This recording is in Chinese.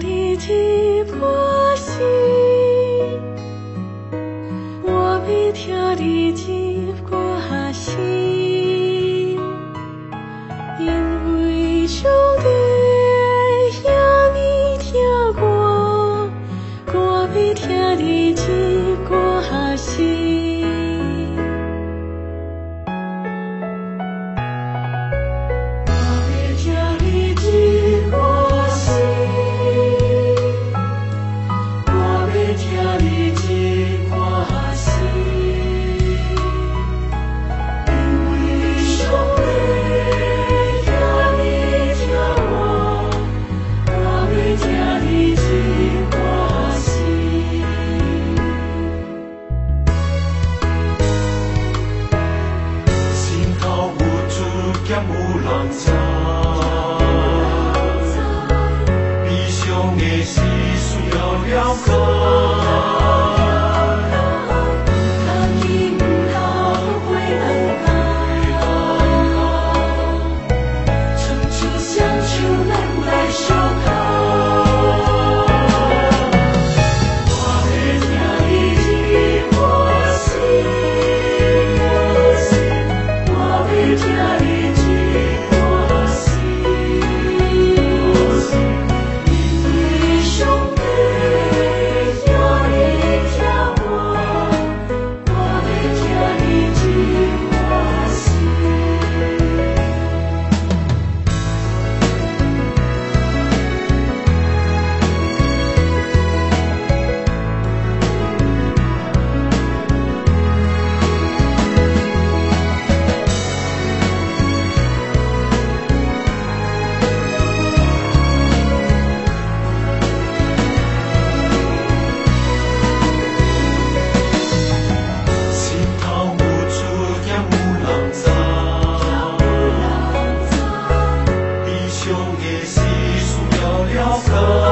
你的破心，我比听你的歌心，因为上帝向你听我，我比听你在悲伤的是需要了解。细数寥寥歌